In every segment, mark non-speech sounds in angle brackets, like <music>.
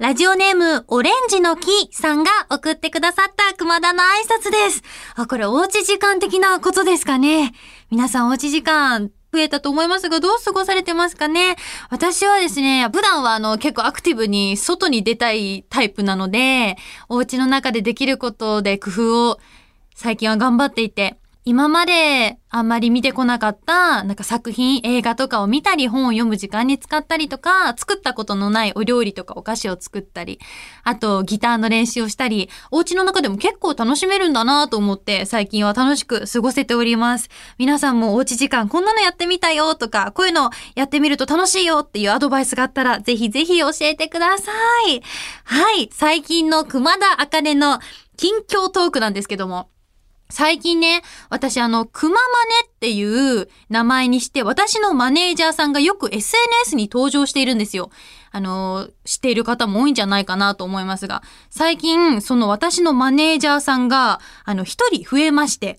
ラジオネーム、オレンジの木さんが送ってくださった熊田の挨拶です。あ、これおうち時間的なことですかね。皆さんおうち時間増えたと思いますが、どう過ごされてますかね私はですね、普段はあの結構アクティブに外に出たいタイプなので、お家の中でできることで工夫を最近は頑張っていて、今まであんまり見てこなかった、なんか作品、映画とかを見たり、本を読む時間に使ったりとか、作ったことのないお料理とかお菓子を作ったり、あとギターの練習をしたり、お家の中でも結構楽しめるんだなと思って、最近は楽しく過ごせております。皆さんもおうち時間こんなのやってみたよとか、こういうのやってみると楽しいよっていうアドバイスがあったら、ぜひぜひ教えてください。はい、最近の熊田茜の近況トークなんですけども、最近ね、私あの、熊真似っていう名前にして、私のマネージャーさんがよく SNS に登場しているんですよ。あの、知っている方も多いんじゃないかなと思いますが、最近、その私のマネージャーさんが、あの、一人増えまして、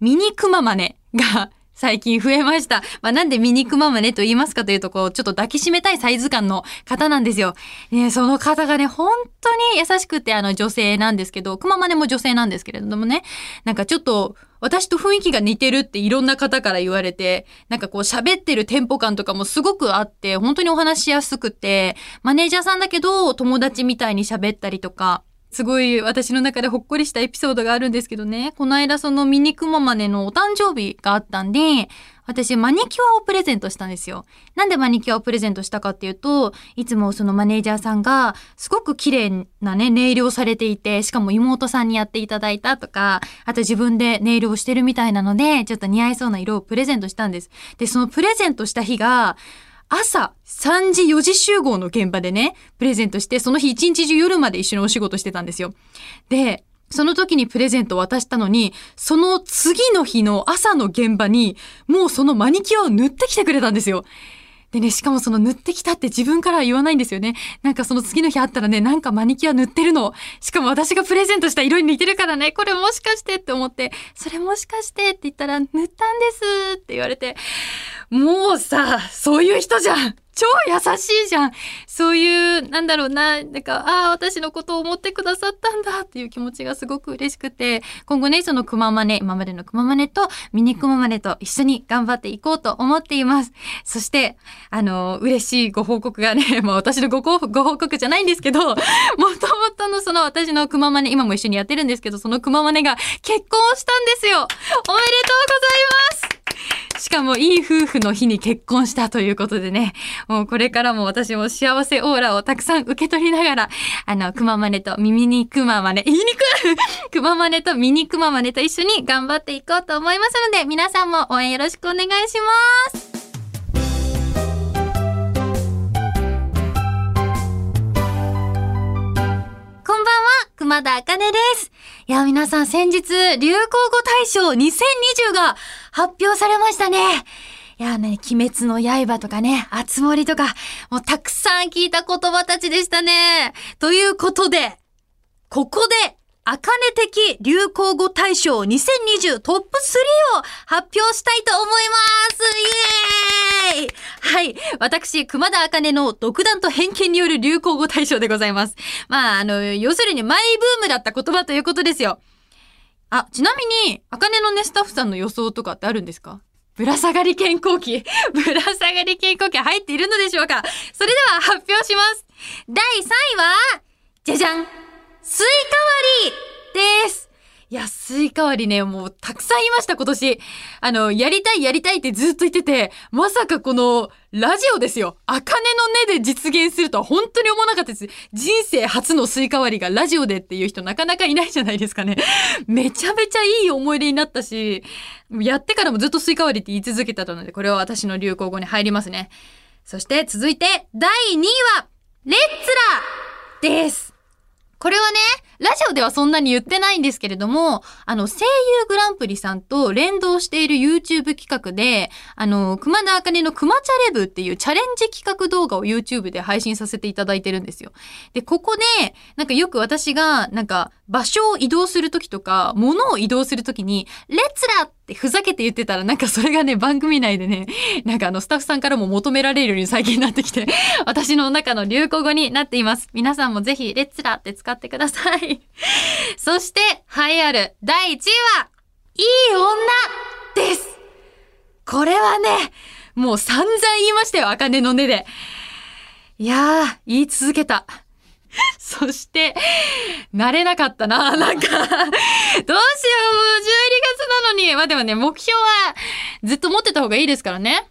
ミニクママネが最近増えました。まあ、なんでミニクママネと言いますかというと、こう、ちょっと抱きしめたいサイズ感の方なんですよ。ね、その方がね、本当に優しくて、あの、女性なんですけど、クママネも女性なんですけれどもね、なんかちょっと、私と雰囲気が似てるっていろんな方から言われて、なんかこう喋ってるテンポ感とかもすごくあって、本当にお話しやすくて、マネージャーさんだけど友達みたいに喋ったりとか、すごい私の中でほっこりしたエピソードがあるんですけどね。この間そのミニクママネのお誕生日があったんで、私マニキュアをプレゼントしたんですよ。なんでマニキュアをプレゼントしたかっていうと、いつもそのマネージャーさんがすごく綺麗なね、ネイルをされていて、しかも妹さんにやっていただいたとか、あと自分でネイルをしてるみたいなので、ちょっと似合いそうな色をプレゼントしたんです。で、そのプレゼントした日が、朝3時4時集合の現場でね、プレゼントして、その日一日中夜まで一緒にお仕事してたんですよ。で、その時にプレゼントを渡したのに、その次の日の朝の現場に、もうそのマニキュアを塗ってきてくれたんですよ。でね、しかもその塗ってきたって自分からは言わないんですよね。なんかその次の日あったらね、なんかマニキュア塗ってるの。しかも私がプレゼントした色に似てるからね、これもしかしてって思って、それもしかしてって言ったら、塗ったんですって言われて、もうさ、そういう人じゃん超優しいじゃん。そういう、なんだろうな、なんか、ああ、私のことを思ってくださったんだっていう気持ちがすごく嬉しくて、今後ね、そのくままね、今までのくままねとミニくままねと一緒に頑張っていこうと思っています。そして、あの、嬉しいご報告がね、<laughs> まあ私のごご報告じゃないんですけど、<laughs> もともとのその私のくままね、今も一緒にやってるんですけど、そのくままねが結婚したんですよ。おめでとうかもいい夫婦の日に結婚したということでね、もうこれからも私も幸せオーラをたくさん受け取りながら、あの、熊真似と耳に熊真似、言いにくい熊真似とミニ熊真似と一緒に頑張っていこうと思いますので、皆さんも応援よろしくお願いします。熊田茜です。いや、皆さん先日、流行語大賞2020が発表されましたね。いやね、鬼滅の刃とかね、熱盛とか、もうたくさん聞いた言葉たちでしたね。ということで、ここで、あかね的流行語大賞2020トップ3を発表したいと思いますイエーイはい。私、熊田あかねの独断と偏見による流行語大賞でございます。まあ、あの、要するにマイブームだった言葉ということですよ。あ、ちなみに、あかねのね、スタッフさんの予想とかってあるんですか？ぶら下がり健康器。<laughs> ぶら下がり健康器入っているのでしょうか？それでは発表します。第3位は、じゃじゃんスイカ割りですいや、スイカ割りね、もうたくさんいました、今年。あの、やりたいやりたいってずっと言ってて、まさかこの、ラジオですよ。あかねのねで実現するとは本当に思わなかったです。人生初のスイカ割りがラジオでっていう人なかなかいないじゃないですかね。めちゃめちゃいい思い出になったし、やってからもずっとスイカ割りって言い続けたので、これは私の流行語に入りますね。そして続いて、第2位は、レッツラです。これはね、ラジオではそんなに言ってないんですけれども、あの、声優グランプリさんと連動している YouTube 企画で、あの、熊田茜の熊チャレブっていうチャレンジ企画動画を YouTube で配信させていただいてるんですよ。で、ここで、なんかよく私が、なんか、場所を移動するときとか、物を移動するときに、レッツラってふざけて言ってたら、なんかそれがね、番組内でね、なんかあの、スタッフさんからも求められるように最近なってきて、私の中の流行語になっています。皆さんもぜひ、レッツラって使ってください。そして、栄えある第1位は、いい女ですこれはね、もう散々言いましたよ、茜の根で。いやー、言い続けた。そして、慣れなかったな。なんか、どうしよう、もう12月なのに。まあでもね、目標はずっと持ってた方がいいですからね。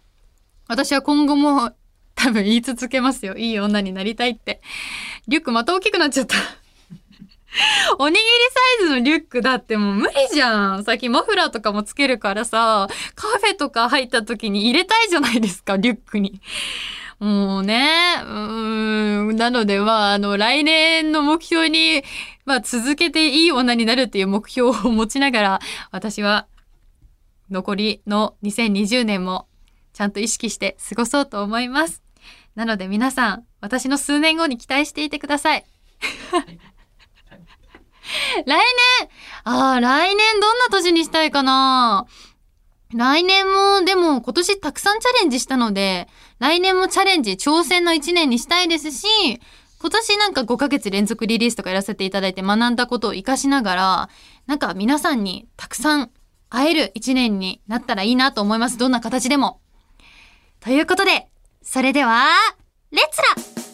私は今後も多分言い続けますよ。いい女になりたいって。リュックまた大きくなっちゃった。<laughs> おにぎりサイズのリュックだってもう無理じゃん。最近マフラーとかもつけるからさ、カフェとか入った時に入れたいじゃないですか、リュックに。もうね、うん、なのでまあ、あの、来年の目標に、まあ、続けていい女になるっていう目標を持ちながら、私は、残りの2020年も、ちゃんと意識して過ごそうと思います。なので皆さん、私の数年後に期待していてください。<laughs> 来年、ああ、来年どんな年にしたいかな来年も、でも今年たくさんチャレンジしたので、来年もチャレンジ、挑戦の1年にしたいですし、今年なんか5ヶ月連続リリースとかやらせていただいて学んだことを活かしながら、なんか皆さんにたくさん会える1年になったらいいなと思います。どんな形でも。ということで、それでは、レッツラ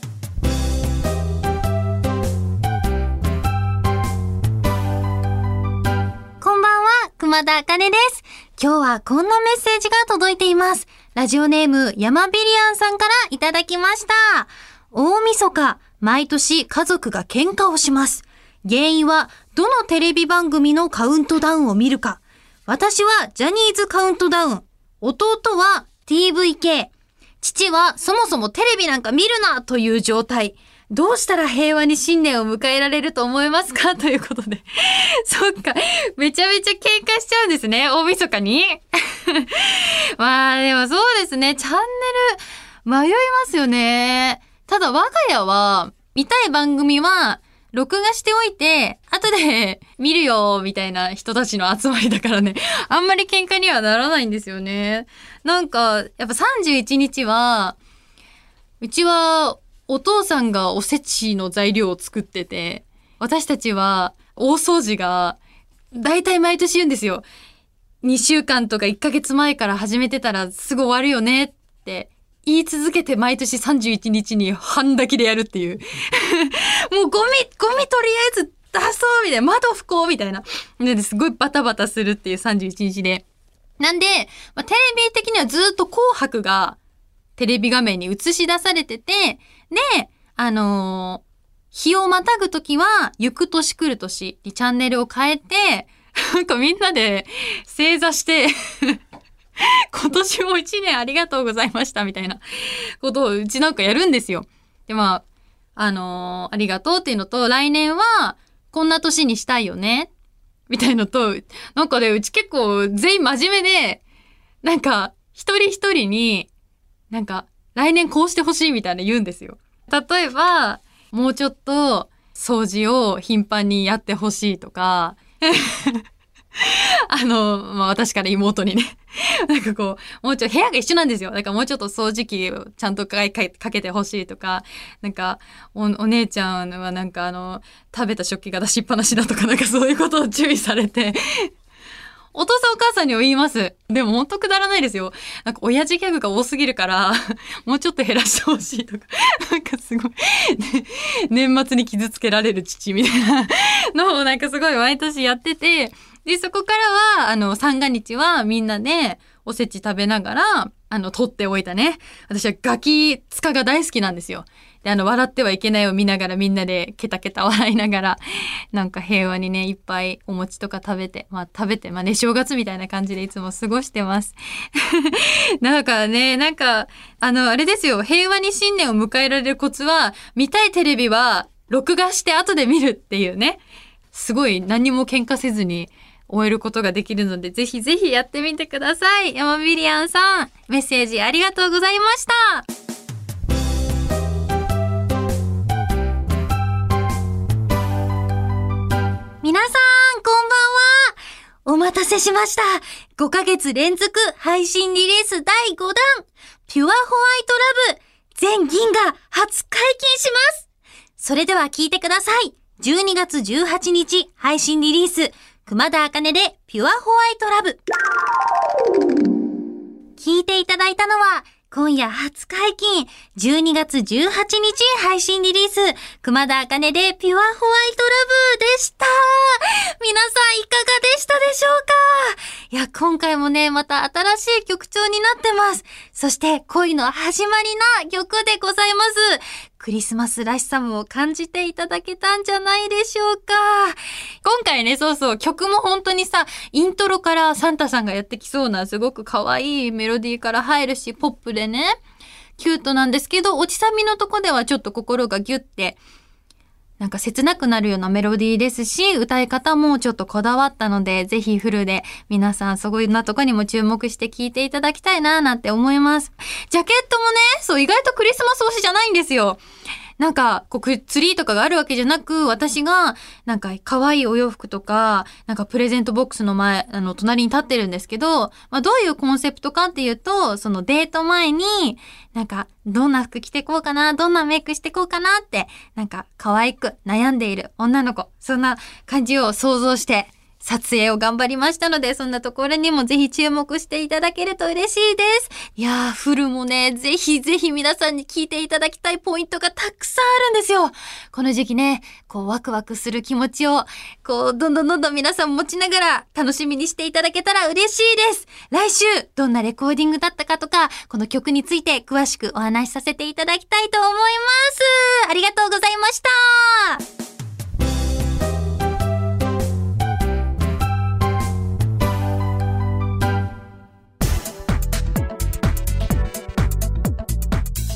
熊田茜です。今日はこんなメッセージが届いています。ラジオネーム、山ビリアンさんからいただきました。大晦日、毎年家族が喧嘩をします。原因は、どのテレビ番組のカウントダウンを見るか。私はジャニーズカウントダウン。弟は TVK。父はそもそもテレビなんか見るなという状態。どうしたら平和に新年を迎えられると思いますか？ということで。<laughs> そっか。めちゃめちゃ喧嘩しちゃうんですね。大晦日に。<laughs> まあでもそうですね。チャンネル迷いますよね。ただ我が家は見たい番組は録画しておいて、後で <laughs> 見るよ、みたいな人たちの集まりだからね。あんまり喧嘩にはならないんですよね。なんか、やっぱ31日は、うちはお父さんがおせちの材料を作ってて、私たちは大掃除が、だいたい毎年言うんですよ。2週間とか1ヶ月前から始めてたらすぐ終わるよねって言い続けて毎年31日に半泣きでやるっていう。<laughs> もうゴミ、ゴミとりあえず出そうみたいな。窓拭こうみたいな。ですごいバタバタするっていう31日で。なんで、まあ、テレビ的にはずっと紅白がテレビ画面に映し出されてて、で、あのー日をまたぐときは、行く年来る年にチャンネルを変えて、<laughs> なんかみんなで <laughs> 正座して、<laughs> 今年も一年ありがとうございましたみたいなことをうちなんかやるんですよ。で、まあ、あのーありがとうっていうのと、来年はこんな年にしたいよね。みたいのと、なんかね、うち結構全員真面目で、なんか一人一人に、なんか来年こうしてほしいみたいな言うんですよ。例えば、もうちょっと掃除を頻繁にやってほしいとか、<laughs> あの、まあ、私から妹にね。<laughs> なんかこう、もうちょっと部屋が一緒なんですよ。だからもうちょっと掃除機をちゃんとかかかけてほしいとか、なんかお、お姉ちゃんはなんかあの、食べた食器が出しっぱなしだとか、なんかそういうことを注意されて、<laughs> お父さんお母さんには言います。でも本当くだらないですよ。なんか親父ギャグが多すぎるから、<laughs> もうちょっと減らしてほしいとか、<laughs> なんかすごい、ね <laughs> 年末に傷つけられる父みたいなのをなんかすごい毎年やってて、で、そこからは、あの、三が日はみんなでおせち食べながら、あの、取っておいたね。私はガキ使が大好きなんですよ。で、あの、笑ってはいけないを見ながらみんなでケタケタ笑いながら、<laughs> なんか平和にね、いっぱいお餅とか食べて、まあ食べて、まあね、正月みたいな感じでいつも過ごしてます。<laughs> なんかね、なんか、あの、あれですよ、平和に新年を迎えられるコツは、見たいテレビは、録画して後で見るっていうね。すごい何も喧嘩せずに終えることができるので、ぜひぜひやってみてください。山ビリアンさん、メッセージありがとうございました。皆さん、こんばんは。お待たせしました。5ヶ月連続配信リリース第5弾、ピュアホワイトラブ、全銀が初解禁します。それでは聞いてください。12月18日配信リリース、熊田茜でピュアホワイトラブ。聞いていただいたのは、今夜初解禁、12月18日配信リリース、熊田茜でピュアホワイトラブでした。皆さんいかがでしたでしょうか？いや、今回もね、また新しい曲調になってます。そして、恋の始まりな曲でございます。クリスマスらしさも感じていただけたんじゃないでしょうか。今回ね、そうそう、曲も本当にさ、イントロからサンタさんがやってきそうな、すごく可愛いメロディーから入るし、ポップでね、キュートなんですけど、落ちさみのとこではちょっと心がギュッて、なんか切なくなるようなメロディーですし、歌い方もちょっとこだわったので、ぜひフルで皆さんそういうなとこにも注目して聴いていただきたいななんて思います。ジャケットもね、そう意外とクリスマス推しじゃないんですよ。なんか、こう、ツリーとかがあるわけじゃなく、私が、なんか、可愛いお洋服とか、なんか、プレゼントボックスの前、あの、隣に立ってるんですけど、まあ、どういうコンセプトかっていうと、そのデート前に、なんか、どんな服着てこうかな、どんなメイクしてこうかなって、なんか、可愛く悩んでいる女の子、そんな感じを想像して、撮影を頑張りましたので、そんなところにもぜひ注目していただけると嬉しいです。いやー、フルもね、ぜひぜひ皆さんに聞いていただきたいポイントがたくさんあるんですよ。この時期ね、こうワクワクする気持ちを、こう、どんどんどんどん皆さん持ちながら楽しみにしていただけたら嬉しいです。来週、どんなレコーディングだったかとか、この曲について詳しくお話しさせていただきたいと思います。ありがとうございました。